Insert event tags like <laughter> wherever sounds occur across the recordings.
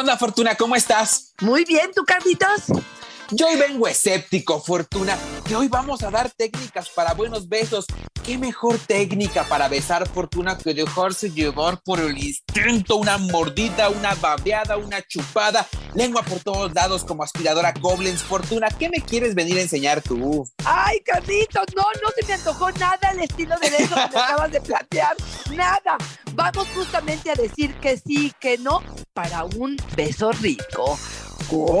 onda, Fortuna? ¿Cómo estás? Muy bien, ¿tú, Carlitos? Yo hoy vengo escéptico, Fortuna, que hoy vamos a dar técnicas para buenos besos. ¿Qué mejor técnica para besar, Fortuna, que dejarse llevar por el instinto? Una mordida, una babeada, una chupada, lengua por todos lados como aspiradora Goblins. Fortuna, ¿qué me quieres venir a enseñar tú? Ay, Carlitos, no, no se me antojó nada el estilo de beso que me <laughs> acabas de plantear. Nada. Vamos justamente a decir que sí, que no, para un beso rico. ¡Comenzamos!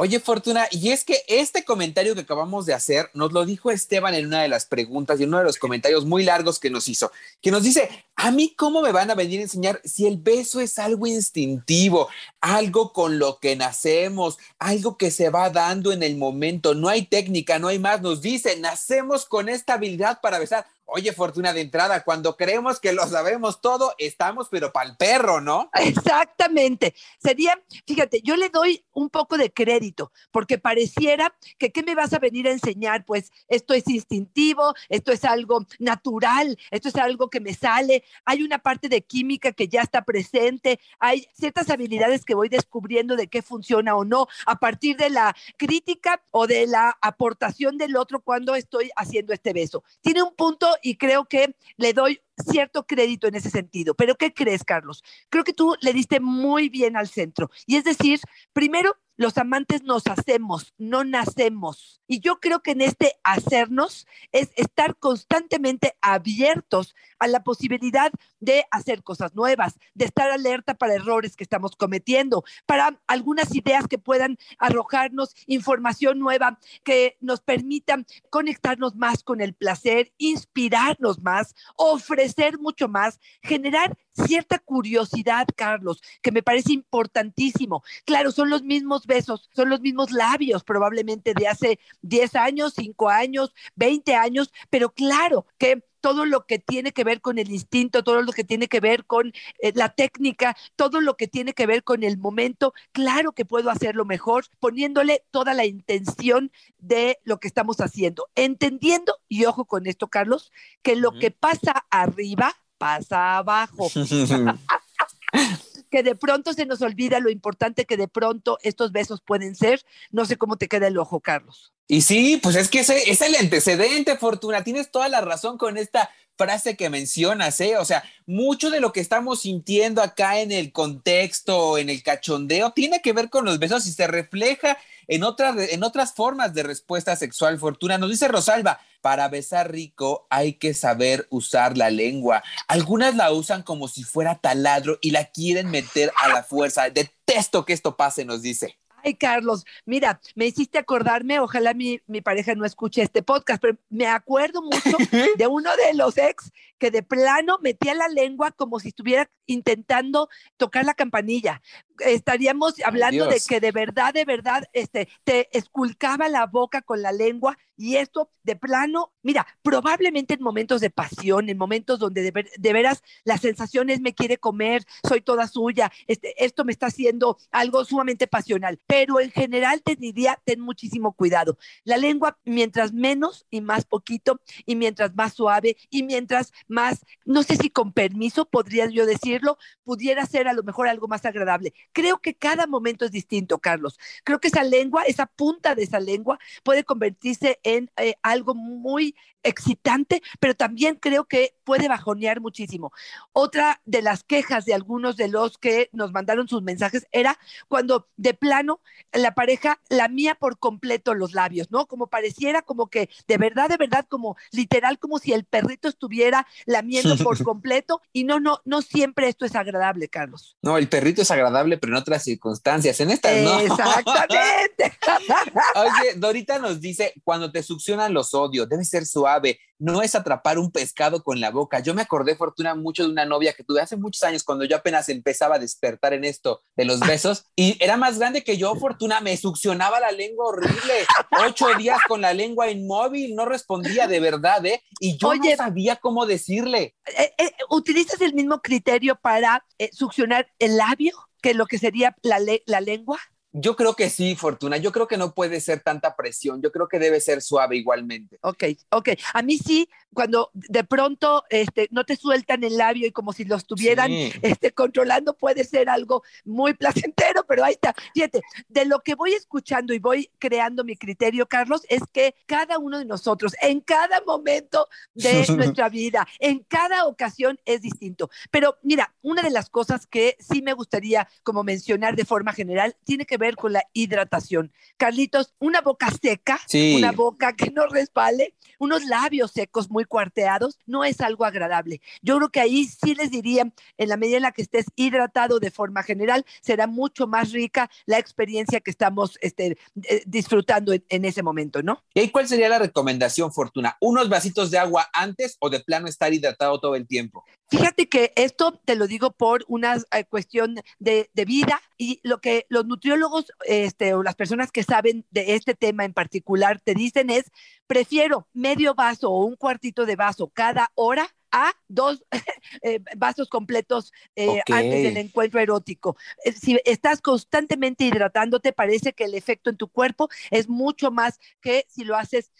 Oye, Fortuna, y es que este comentario que acabamos de hacer nos lo dijo Esteban en una de las preguntas y uno de los comentarios muy largos que nos hizo, que nos dice, a mí cómo me van a venir a enseñar si el beso es algo instintivo, algo con lo que nacemos, algo que se va dando en el momento, no hay técnica, no hay más, nos dice, nacemos con esta habilidad para besar. Oye, Fortuna de entrada, cuando creemos que lo sabemos todo, estamos pero para el perro, ¿no? Exactamente. Sería, fíjate, yo le doy un poco de crédito, porque pareciera que ¿qué me vas a venir a enseñar? Pues esto es instintivo, esto es algo natural, esto es algo que me sale, hay una parte de química que ya está presente, hay ciertas habilidades que voy descubriendo de qué funciona o no a partir de la crítica o de la aportación del otro cuando estoy haciendo este beso. Tiene un punto y creo que le doy cierto crédito en ese sentido. Pero ¿qué crees, Carlos? Creo que tú le diste muy bien al centro. Y es decir, primero, los amantes nos hacemos, no nacemos. Y yo creo que en este hacernos es estar constantemente abiertos a la posibilidad de hacer cosas nuevas, de estar alerta para errores que estamos cometiendo, para algunas ideas que puedan arrojarnos información nueva, que nos permitan conectarnos más con el placer, inspirarnos más, ofrecer mucho más, generar cierta curiosidad, Carlos, que me parece importantísimo. Claro, son los mismos besos, son los mismos labios probablemente de hace 10 años, 5 años, 20 años, pero claro que todo lo que tiene que ver con el instinto, todo lo que tiene que ver con eh, la técnica, todo lo que tiene que ver con el momento, claro que puedo hacerlo mejor poniéndole toda la intención de lo que estamos haciendo, entendiendo, y ojo con esto, Carlos, que lo que pasa arriba pasa abajo. <laughs> que de pronto se nos olvida lo importante que de pronto estos besos pueden ser. No sé cómo te queda el ojo, Carlos. Y sí, pues es que ese es el antecedente, Fortuna. Tienes toda la razón con esta frase que mencionas, ¿eh? O sea, mucho de lo que estamos sintiendo acá en el contexto, en el cachondeo, tiene que ver con los besos y se refleja en otras, en otras formas de respuesta sexual. Fortuna nos dice Rosalba, para besar rico hay que saber usar la lengua. Algunas la usan como si fuera taladro y la quieren meter a la fuerza. Detesto que esto pase, nos dice. Ay, Carlos, mira, me hiciste acordarme, ojalá mi, mi, pareja no escuche este podcast, pero me acuerdo mucho <laughs> de uno de los ex que de plano metía la lengua como si estuviera intentando tocar la campanilla. Estaríamos hablando de que de verdad, de verdad, este, te esculcaba la boca con la lengua y esto de plano, mira, probablemente en momentos de pasión, en momentos donde de, ver, de veras la sensación es me quiere comer, soy toda suya, este, esto me está haciendo algo sumamente pasional, pero en general te diría, ten muchísimo cuidado. La lengua, mientras menos y más poquito, y mientras más suave, y mientras más, no sé si con permiso podría yo decirlo, pudiera ser a lo mejor algo más agradable. Creo que cada momento es distinto, Carlos. Creo que esa lengua, esa punta de esa lengua puede convertirse en eh, algo muy excitante, pero también creo que puede bajonear muchísimo. Otra de las quejas de algunos de los que nos mandaron sus mensajes era cuando de plano la pareja lamía por completo los labios, ¿no? Como pareciera como que de verdad, de verdad, como literal, como si el perrito estuviera lamiendo por <laughs> completo y no, no, no siempre esto es agradable, Carlos. No, el perrito es agradable pero en otras circunstancias. En estas no. Exactamente. <laughs> Oye, Dorita nos dice, cuando te succionan los odios, debe ser suave, no es atrapar un pescado con la boca. Yo me acordé, Fortuna, mucho de una novia que tuve hace muchos años, cuando yo apenas empezaba a despertar en esto de los besos, y era más grande que yo, Fortuna, me succionaba la lengua horrible, ocho días con la lengua inmóvil, no respondía de verdad, ¿eh? Y yo no sabía cómo decirle. Eh, eh, ¿Utilizas el mismo criterio para eh, succionar el labio que lo que sería la, la lengua? Yo creo que sí, Fortuna. Yo creo que no puede ser tanta presión. Yo creo que debe ser suave igualmente. Ok, ok. A mí sí, cuando de pronto este, no te sueltan el labio y como si lo estuvieran este, controlando, puede ser algo muy placentero, pero ahí está. Fíjate, de lo que voy escuchando y voy creando mi criterio, Carlos, es que cada uno de nosotros, en cada momento de <laughs> nuestra vida, en cada ocasión es distinto. Pero mira, una de las cosas que sí me gustaría como mencionar de forma general tiene que ver con la hidratación. Carlitos, una boca seca, una boca que no resbale, unos labios secos muy cuarteados, no es algo agradable. Yo creo que ahí sí les diría, en la medida en la que estés hidratado de forma general, será mucho más rica la experiencia que estamos este, eh, disfrutando en, ese momento, ¿no? ¿Y cuál sería la recomendación, Fortuna? ¿Unos vasitos de agua antes o de plano estar hidratado todo el tiempo? Fíjate que esto te lo digo por una eh, cuestión de, de, vida y lo que los nutriólogos este, o las personas que saben de este tema en particular te dicen es, prefiero medio vaso o un cuartito de vaso cada hora a dos <laughs> eh, vasos completos eh, antes del encuentro erótico. Eh, si estás constantemente hidratándote, parece que el efecto en tu cuerpo es mucho más que si lo haces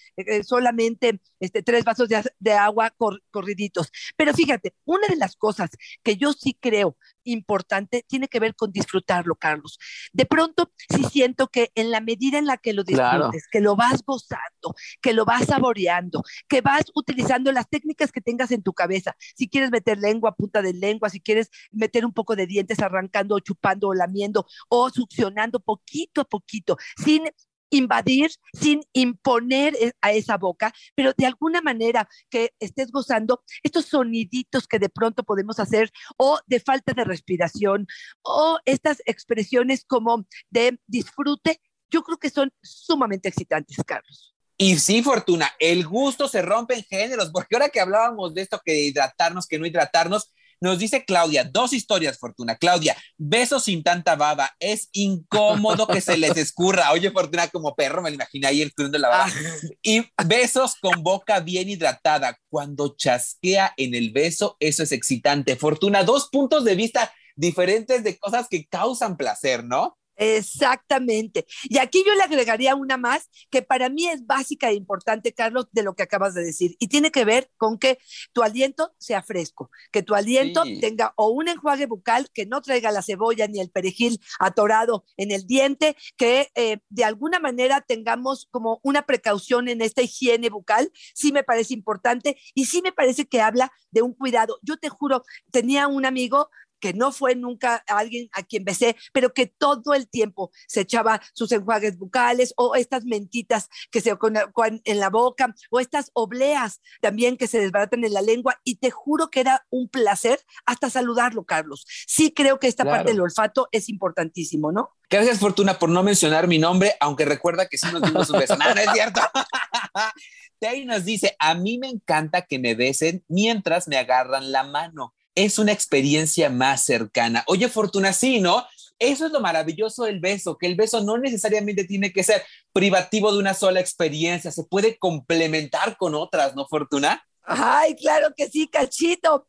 solamente este, tres vasos de, agua corriditos. Pero fíjate, una de las cosas que yo sí creo importante tiene que ver con disfrutarlo, Carlos. De pronto, sí siento que en la medida en la que lo disfrutes, que lo vas gozando, que lo vas saboreando, que vas utilizando las técnicas que tengas en tu cabeza, si quieres meter lengua, punta de lengua, si quieres meter un poco de dientes arrancando o chupando o lamiendo o succionando poquito a poquito, sin invadir, sin imponer e, a esa boca, pero de alguna manera que estés gozando estos soniditos que de pronto podemos hacer o de falta de respiración o estas expresiones como de disfrute, yo creo que son sumamente excitantes, Carlos. Y sí, Fortuna, el gusto se rompe en géneros, porque ahora que hablábamos de esto, que hidratarnos, que no hidratarnos, nos dice Claudia, dos historias, Fortuna. Claudia, besos sin tanta baba. Es incómodo que se les escurra. Oye, Fortuna, como perro, me lo imaginé ahí escurriendo la baba. Ah. Y besos con boca bien hidratada. Cuando chasquea en el beso, eso es excitante. Fortuna, dos puntos de vista diferentes de cosas que causan placer, ¿no? Exactamente. Y aquí yo le agregaría una más que para mí es básica e importante, Carlos, de lo que acabas de decir. Y tiene que ver con que tu aliento sea fresco, que tu aliento tenga o un enjuague bucal que no traiga la cebolla ni el perejil atorado en el diente, que eh, de alguna manera tengamos como una precaución en esta higiene bucal. Sí me parece importante y sí me parece que habla de un cuidado. Yo te juro, tenía un amigo que no fue nunca alguien a quien besé, pero que todo el tiempo se echaba sus enjuagues bucales o estas mentitas que se con en la boca o estas obleas también que se desbaratan en la lengua y te juro que era un placer hasta saludarlo, Carlos. Sí creo que esta parte del olfato es importantísimo, ¿no? Gracias, Fortuna, por no mencionar mi nombre, aunque recuerda que sí nos dimos un beso. <laughs> No, no es cierto. <laughs> Tay nos dice, a mí me encanta que me besen mientras me agarran la mano es una experiencia más cercana. Oye, Fortuna, sí, ¿no? Eso es lo maravilloso del beso, que el beso no necesariamente tiene que ser privativo de una sola experiencia, se puede complementar con otras, ¿no, Fortuna? Ay, claro que sí, cachito,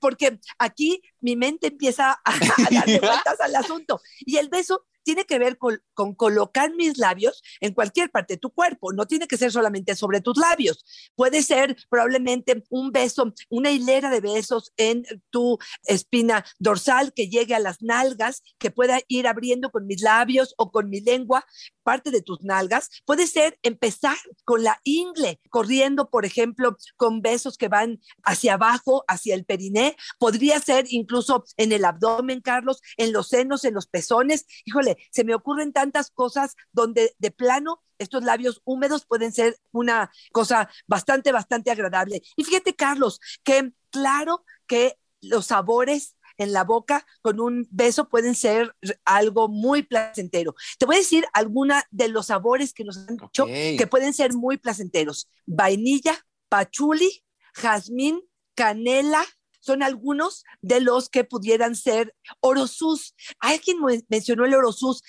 porque aquí mi mente empieza a, a darle <laughs> vueltas al asunto. Y el beso tiene que ver con, colocar mis labios en cualquier parte de tu cuerpo, no tiene que ser solamente sobre tus labios, puede ser probablemente un beso, una hilera de besos en tu espina dorsal que llegue a las nalgas, que pueda ir abriendo con mis labios o con mi lengua parte de tus nalgas, puede ser empezar con la ingle, corriendo, por ejemplo, con besos que van hacia abajo, hacia el periné, podría ser incluso en el abdomen, Carlos, en los senos, en los pezones, híjole, se me ocurren tantas cosas donde de plano estos labios húmedos pueden ser una cosa bastante, bastante agradable. Y fíjate, Carlos, que claro que los sabores en la boca con un beso pueden ser algo muy placentero. Te voy a decir alguna de los sabores que nos han dicho que pueden ser muy placenteros. Vainilla, pachuli, jazmín, canela, son algunos de los que pudieran ser orosus. Alguien mencionó el orosus.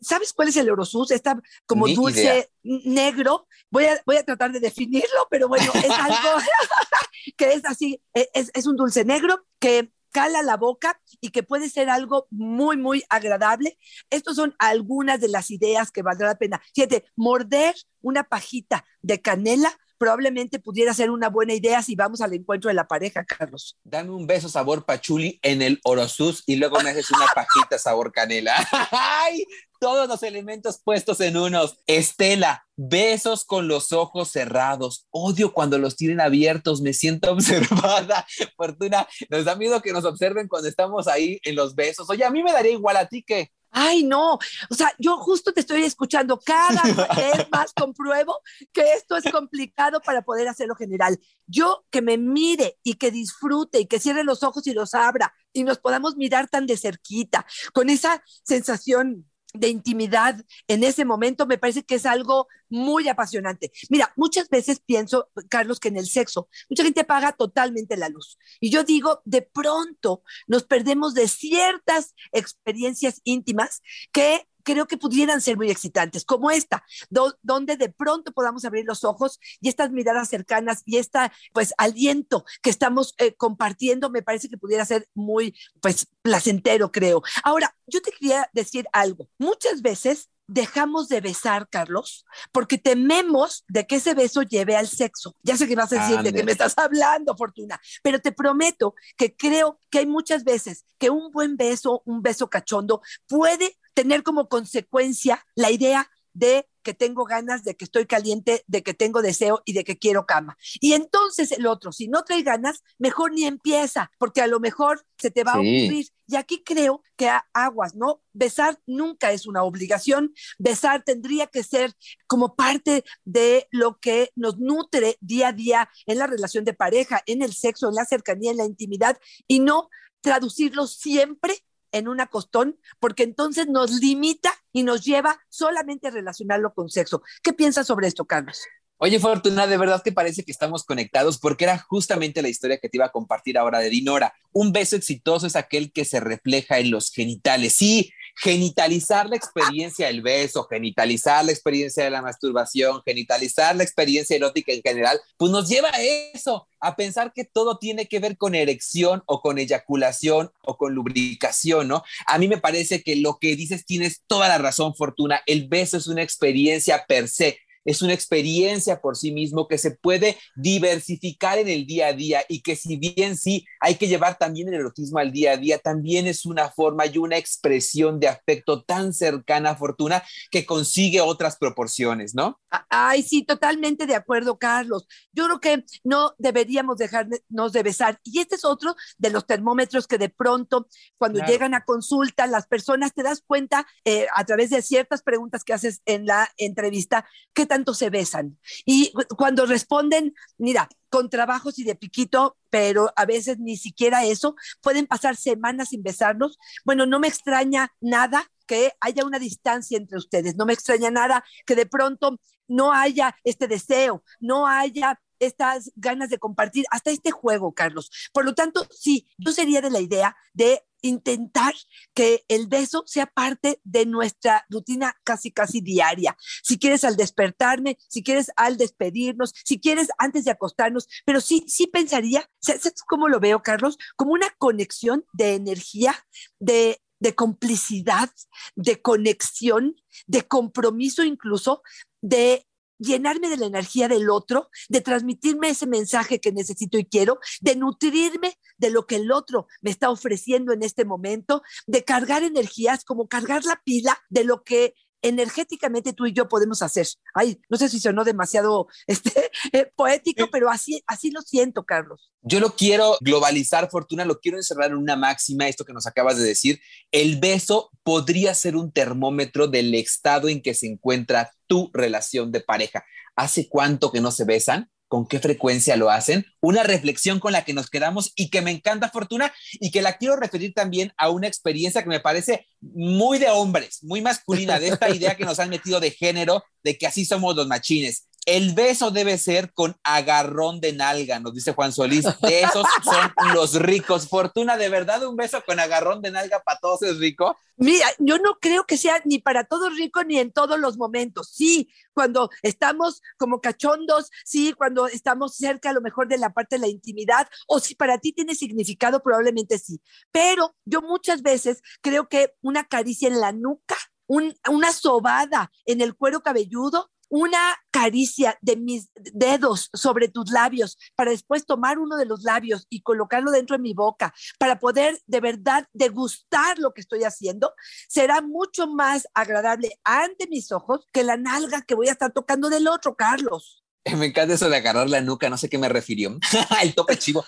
¿Sabes cuál es el orosus? Está como dulce negro. Voy a, voy a tratar de definirlo, pero bueno, es <laughs> algo <laughs> que es así, e, es, es un dulce negro que cala la boca y que puede ser algo muy, muy agradable. Estas son algunas de las ideas que valdrá la pena. Fíjate, morder una pajita de canela probablemente pudiera ser una buena idea si vamos al encuentro de la pareja, Carlos. Dame un beso sabor pachuli en el orosus y luego me haces una <laughs> pajita sabor canela. <laughs> ¡Ay! Todos los elementos puestos en unos. Estela, besos con los ojos cerrados. Odio cuando los tienen abiertos, me siento <laughs> observada. Fortuna, nos da miedo que nos observen cuando estamos ahí en los besos. Oye, a mí me daría igual a ti que Ay, no, o sea, yo justo te estoy escuchando, cada <laughs> vez más compruebo que esto es complicado para poder hacerlo general. Yo que me mire y que disfrute y que cierre los ojos y los abra y nos podamos mirar tan de cerquita, con esa sensación de intimidad en ese momento me parece que es algo muy apasionante. Mira, muchas veces pienso, Carlos, que en el sexo mucha gente apaga totalmente la luz. Y yo digo, de pronto nos perdemos de ciertas experiencias íntimas que creo que pudieran ser muy excitantes, como esta, donde de pronto podamos abrir los ojos y estas miradas cercanas y este pues aliento que estamos eh, compartiendo me parece que pudiera ser muy pues placentero, creo. Ahora, yo te quería decir algo. Muchas veces dejamos de besar, Carlos, porque tememos de que ese beso lleve al sexo. Ya sé que vas a decir de que me estás hablando, Fortuna, pero te prometo que creo que hay muchas veces que un buen beso, un beso cachondo, puede tener como consecuencia la idea de que tengo ganas, de que estoy caliente, de que tengo deseo y de que quiero cama. Y entonces el otro, si no trae ganas, mejor ni empieza, porque a lo mejor se te va a ocurrir. Y aquí creo que aguas, ¿no? Besar nunca es una obligación, besar tendría que ser como parte de lo que nos nutre día a día en la relación de pareja, en el sexo, en la cercanía, en la intimidad, y no traducirlo siempre en un acostón, porque entonces nos limita y nos lleva solamente a relacionarlo con sexo. ¿Qué piensas sobre esto, Carlos? Oye, Fortuna, de verdad que parece que estamos conectados porque era justamente la historia que te iba a compartir ahora de Dinora. Un beso exitoso es aquel que se refleja en los genitales. Sí, genitalizar la experiencia del beso, genitalizar la experiencia de la masturbación, genitalizar la experiencia erótica en general, pues nos lleva a eso, a pensar que todo tiene que ver con erección o con eyaculación o con lubricación, ¿no? A mí me parece que lo que dices tienes toda la razón, Fortuna. El beso es una experiencia per se es una experiencia por sí mismo que se puede diversificar en el día a día y que si bien sí hay que llevar también el erotismo al día a día, también es una forma y una expresión de afecto tan cercana a Fortuna que consigue otras proporciones, ¿no? Ay, sí, totalmente de acuerdo, Carlos. Yo creo que no deberíamos dejarnos de besar. Y este es otro de los termómetros que de pronto, cuando llegan a consulta, las personas te das cuenta eh, a través de ciertas preguntas que haces en la entrevista, que tanto se besan. Y cuando responden, mira, con trabajos y de piquito, pero a veces ni siquiera eso, pueden pasar semanas sin besarnos. Bueno, no me extraña nada que haya una distancia entre ustedes, no me extraña nada que de pronto no haya este deseo, no haya estas ganas de compartir, hasta este juego, Carlos. Por lo tanto, sí, yo sería de la idea de intentar que el beso sea parte de nuestra rutina casi, casi diaria. Si quieres al despertarme, si quieres al despedirnos, si quieres antes de acostarnos, pero sí, sí pensaría, ¿sabes cómo lo veo, Carlos? Como una conexión de energía, de de complicidad, de conexión, de compromiso incluso, de llenarme de la energía del otro, de transmitirme ese mensaje que necesito y quiero, de nutrirme de lo que el otro me está ofreciendo en este momento, de cargar energías, como cargar la pila de lo que energéticamente tú y yo podemos hacer. Ay, no sé si sonó demasiado <laughs> este, eh, poético, pero así, así lo siento, Carlos. Yo lo quiero globalizar, Fortuna, lo quiero encerrar en una máxima, esto que nos acabas de decir. El beso podría ser un termómetro del estado en que se encuentra tu relación de pareja. ¿Hace cuánto que no se besan? Con qué frecuencia lo hacen, una reflexión con la que nos quedamos y que me encanta Fortuna y que la quiero referir también a una experiencia que me parece muy de hombres, muy masculina, de esta idea que nos han metido de género, de que así somos los machines. El beso debe ser con agarrón de nalga, nos dice Juan Solís. Esos son los ricos. Fortuna, ¿de verdad un beso con agarrón de nalga para todos es rico? Mira, yo no creo que sea ni para todos rico ni en todos los momentos. Sí, cuando estamos como cachondos, sí, cuando estamos cerca a lo mejor de la parte de la intimidad, o si para ti tiene significado, probablemente sí. Pero yo muchas veces creo que una caricia en la nuca, una sobada en el cuero cabelludo una caricia de mis dedos sobre tus labios para después tomar uno de los labios y colocarlo dentro de mi boca para poder de verdad degustar lo que estoy haciendo, será mucho más agradable ante mis ojos que la nalga que voy a estar tocando del otro, Carlos. <laughs> Me encanta eso de agarrar la nuca, no sé qué me refirió. <laughs> El tope chivo.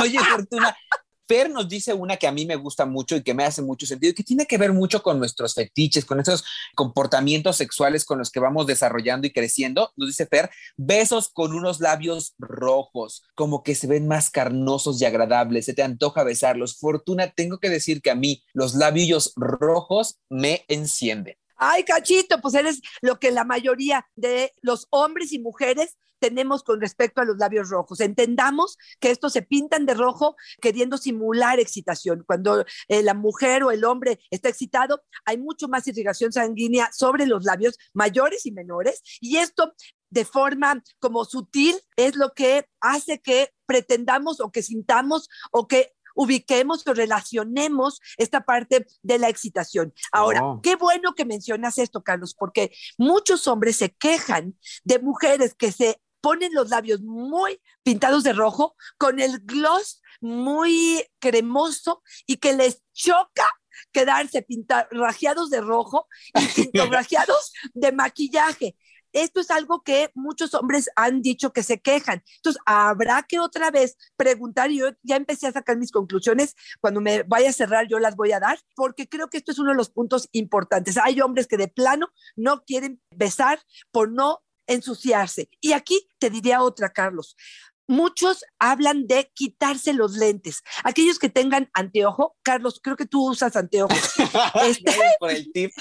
Oye, Fortuna, Fer nos dice una que a mí me gusta mucho y que me hace mucho sentido, que tiene que ver mucho con nuestros fetiches, con esos comportamientos sexuales con los que vamos desarrollando y creciendo. Nos dice Fer, besos con unos labios rojos, como que se ven más carnosos y agradables, se te antoja besarlos. Fortuna, tengo que decir que a mí los labios rojos me encienden. Ay, cachito, pues eres lo que la mayoría de los hombres y mujeres tenemos con respecto a los labios rojos. Entendamos que estos se pintan de rojo queriendo simular excitación. Cuando eh, la mujer o el hombre está excitado, hay mucho más irrigación sanguínea sobre los labios mayores y menores y esto de forma como sutil es lo que hace que pretendamos o que sintamos o que ubiquemos o relacionemos esta parte de la excitación. Ahora, oh. qué bueno que mencionas esto, Carlos, porque muchos hombres se quejan de mujeres que se ponen los labios muy pintados de rojo, con el gloss muy cremoso y que les choca quedarse pintar, rajeados de rojo y <laughs> rajeados de maquillaje. Esto es algo que muchos hombres han dicho que se quejan. Entonces, habrá que otra vez preguntar, y yo ya empecé a sacar mis conclusiones, cuando me vaya a cerrar yo las voy a dar, porque creo que esto es uno de los puntos importantes. Hay hombres que de plano no quieren besar por no ensuciarse. Y aquí te diría otra, Carlos. Muchos hablan de quitarse los lentes. Aquellos que tengan anteojo, Carlos, creo que tú usas anteojos. <laughs> Este, por el tip.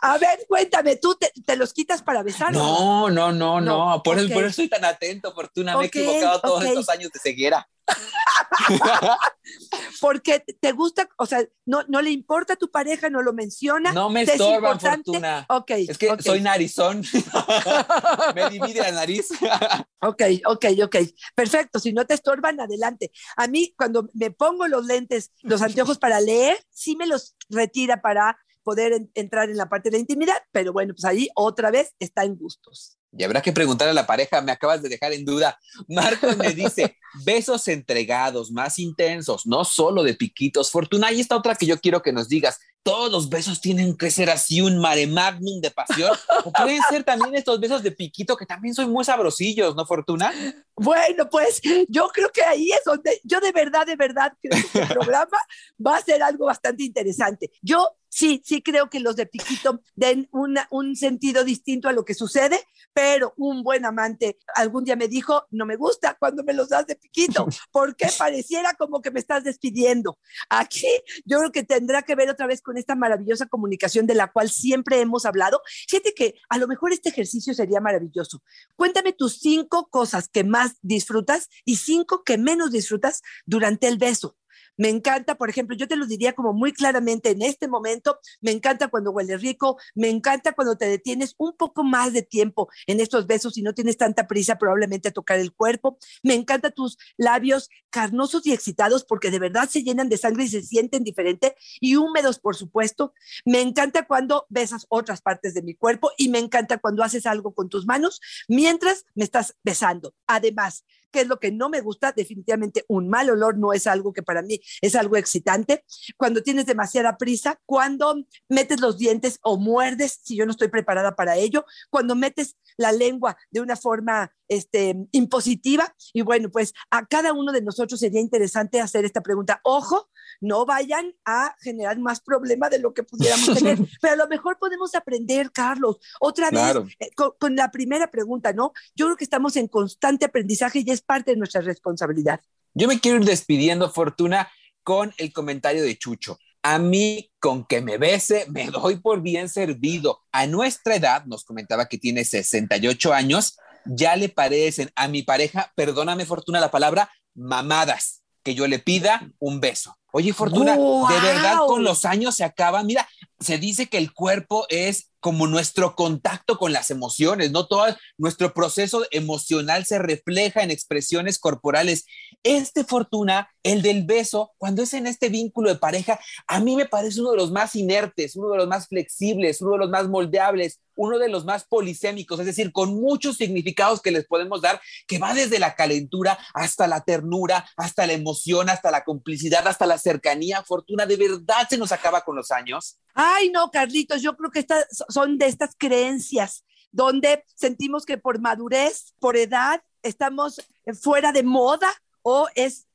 A ver, cuéntame, ¿tú te, los quitas para besar? No, no, no, no. Por, eso, por, eso, estoy tan atento, Fortuna. me he equivocado todos estos años de ceguera. <laughs> Porque te gusta, o sea, no, no le importa a tu pareja, no lo menciona. No me estorban, Fortuna. Ok. Es que soy narizón. <laughs> me divide la nariz. <laughs> ok, ok, ok. Perfecto. Si no te estorban, adelante. A mí, cuando me pongo los lentes, los anteojos para leer, sí me los retira para poder entrar en la parte de la intimidad, pero bueno, pues ahí otra vez está en gustos. Y habrá que preguntar a la pareja, me acabas de dejar en duda. Marcos me dice, <laughs> besos entregados, más intensos, no solo de piquitos. Fortuna, y esta otra que yo quiero que nos digas, todos los besos tienen que ser así un mare magnum de pasión, o pueden ser también estos besos de piquito que también son muy sabrosillos, ¿no, Fortuna? Bueno, pues yo creo que ahí es donde yo de verdad, de verdad creo que este programa va a ser algo bastante interesante. Yo sí, sí creo que los de piquito den un sentido distinto a lo que sucede, pero un buen amante algún día me dijo, no me gusta cuando me los das de piquito, porque pareciera como que me estás despidiendo. Aquí yo creo que tendrá que ver otra vez con esta maravillosa comunicación de la cual siempre hemos hablado. Fíjate que a lo mejor este ejercicio sería maravilloso. Cuéntame tus cinco cosas que más disfrutas y cinco que menos disfrutas durante el beso. Me encanta, por ejemplo, yo te lo diría como muy claramente en este momento, me encanta cuando huele rico, me encanta cuando te detienes un poco más de tiempo en estos besos y no tienes tanta prisa probablemente a tocar el cuerpo, me encanta tus labios carnosos y excitados porque de verdad se llenan de sangre y se sienten diferente y húmedos, por supuesto. Me encanta cuando besas otras partes de mi cuerpo y me encanta cuando haces algo con tus manos mientras me estás besando. Además, ¿qué es lo que no me gusta? Definitivamente un mal olor no es algo que para mí es algo excitante. Cuando tienes demasiada prisa, cuando metes los dientes o muerdes, si yo no estoy preparada para ello, cuando metes la lengua de una forma este, impositiva. Y bueno, pues a cada uno de nosotros sería interesante hacer esta pregunta. Ojo, no vayan a generar más problema de lo que pudiéramos <laughs> tener. Pero a lo mejor podemos aprender, Carlos. Otra vez, eh, con, la primera pregunta, ¿no? Yo creo que estamos en constante aprendizaje y es parte de nuestra responsabilidad. Yo me quiero ir despidiendo, Fortuna, con el comentario de Chucho. A mí, con que me bese, me doy por bien servido. A nuestra edad, nos comentaba que tiene 68 años, ya le parecen a mi pareja, perdóname Fortuna la palabra, mamadas, que yo le pida un beso. Oye, Fortuna, de verdad con los años se acaba. Mira, se dice que el cuerpo es como nuestro contacto con las emociones, ¿no? Todo nuestro proceso emocional se refleja en expresiones corporales. Este Fortuna, el del beso, cuando es en este vínculo de pareja, a mí me parece uno de los más inertes, uno de los más flexibles, uno de los más moldeables, uno de los más polisémicos, es decir, con muchos significados que les podemos dar, que va desde la calentura hasta la ternura, hasta la emoción, hasta la complicidad, hasta la cercanía. Fortuna, ¿de verdad se nos acaba con los años? Ay, no, Carlitos, yo creo que estas son de estas creencias donde sentimos que por madurez, por edad, estamos fuera de moda o es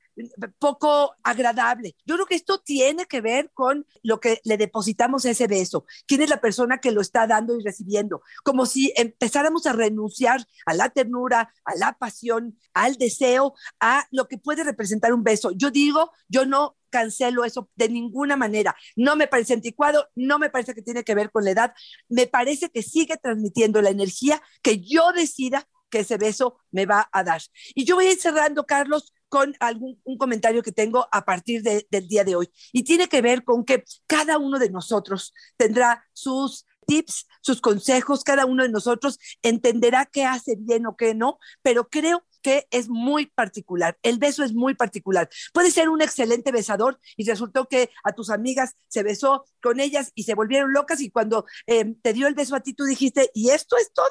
poco agradable. Yo creo que esto tiene que ver con lo que le depositamos a ese beso. ¿Quién es la persona que lo está dando y recibiendo? Como si empezáramos a renunciar a la ternura, a la pasión, al deseo, a lo que puede representar un beso. Yo digo, yo no cancelo eso de ninguna manera. No me parece anticuado, no me parece que tiene que ver con la edad. Me parece que sigue transmitiendo la energía que yo decida que ese beso me va a dar. Y yo voy a ir cerrando, Carlos, con algún un comentario que tengo a partir del día de hoy. Y tiene que ver con que cada uno de nosotros tendrá sus tips, sus consejos, cada uno de nosotros entenderá qué hace bien o qué no, pero creo que es muy particular. El beso es muy particular. Puede ser un excelente besador y resultó que a tus amigas se besó con ellas y se volvieron locas y cuando eh, te dio el beso a ti tú dijiste, ¿y esto es todo?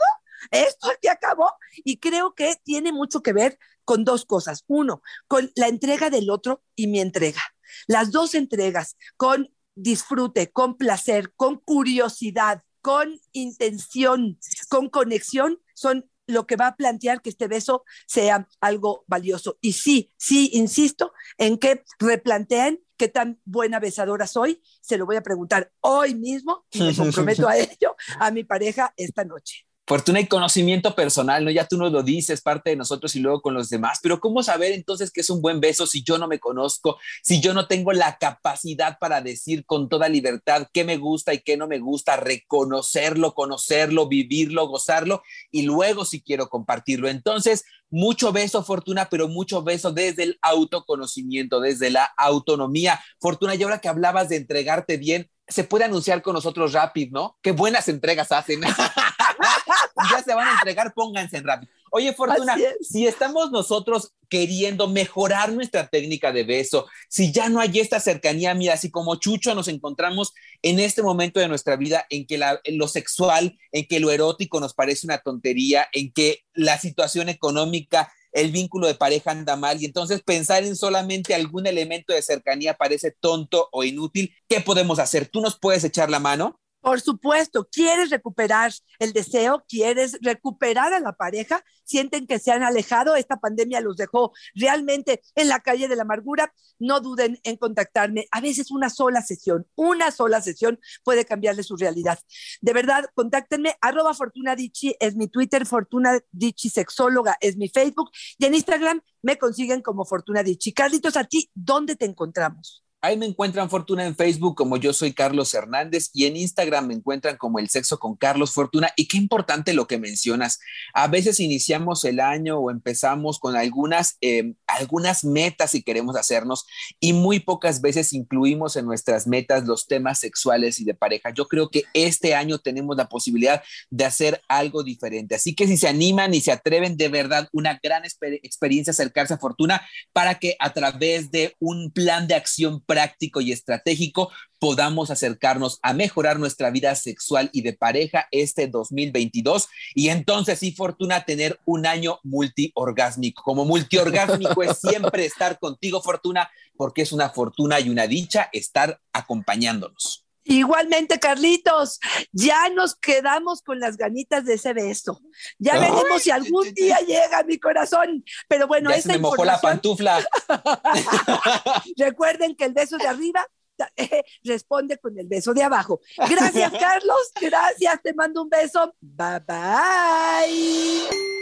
esto aquí acabó. Y creo que tiene mucho que ver con dos cosas. Uno, con la entrega del otro y mi entrega. Las dos entregas, con disfrute, con placer, con curiosidad, con intención, con conexión, son lo que va a plantear que este beso sea algo valioso. Y sí, sí, insisto en que replanteen qué tan buena besadora soy. Se lo voy a preguntar hoy mismo y me <laughs> comprometo a ello a mi pareja esta noche fortuna y conocimiento personal, ¿no? Ya tú nos lo dices, parte de nosotros y luego con los demás, pero ¿cómo saber entonces qué es un buen beso si yo no me conozco, si yo no tengo la capacidad para decir con toda libertad qué me gusta y qué no me gusta, reconocerlo, conocerlo, vivirlo, gozarlo y luego si quiero compartirlo? Entonces, mucho beso, Fortuna, pero mucho beso desde el autoconocimiento, desde la autonomía. Fortuna, y ahora que hablabas de entregarte bien, se puede anunciar con nosotros Rapid, ¿no? Qué buenas entregas hacen. <laughs> ya se van a entregar, pónganse en rápido. Oye, Fortuna, si estamos nosotros queriendo mejorar nuestra técnica de beso, si ya no hay esta cercanía, mira, así como Chucho nos encontramos en este momento de nuestra vida en que lo sexual, en que lo erótico nos parece una tontería, en que la situación económica el vínculo de pareja anda mal y entonces pensar en solamente algún elemento de cercanía parece tonto o inútil. ¿Qué podemos hacer? ¿Tú nos puedes echar la mano? Por supuesto, quieres recuperar el deseo, quieres recuperar a la pareja, sienten que se han alejado, esta pandemia los dejó realmente en la calle de la amargura, no duden en contactarme. A veces una sola sesión, una sola sesión puede cambiarle su realidad. De verdad, contáctenme, arroba Fortuna Dichi es mi Twitter, Fortuna Dichi Sexóloga es mi Facebook y en Instagram me consiguen como Fortuna Dichi. Carlitos, a ti, ¿dónde te encontramos? Ahí me encuentran Fortuna en Facebook como yo soy Carlos Hernández y en Instagram me encuentran como el sexo con Carlos Fortuna. Y qué importante lo que mencionas. A veces iniciamos el año o empezamos con algunas, em, algunas metas y queremos hacernos y muy pocas veces incluimos en nuestras metas los temas sexuales y de pareja. Yo creo que este año tenemos la posibilidad de hacer algo diferente. Así que si se animan y se atreven de verdad, una gran experiencia acercarse a Fortuna para que a través de un plan de acción práctico y estratégico podamos acercarnos a mejorar nuestra vida sexual y de pareja este 2022 y entonces sí, Fortuna, tener un año multiorgásmico. Como multiorgásmico es siempre estar contigo, Fortuna, porque es una fortuna y una dicha estar acompañándonos. Igualmente, Carlitos, ya nos quedamos con las ganitas de ese beso. Ya Ay, veremos si algún día llega a mi corazón. Pero bueno, ya esa se me mojó la pantufla. <laughs> Recuerden que el beso de arriba <laughs> eh, responde con el beso de abajo. Gracias, <laughs> Carlos. Gracias. Te mando un beso. Bye bye.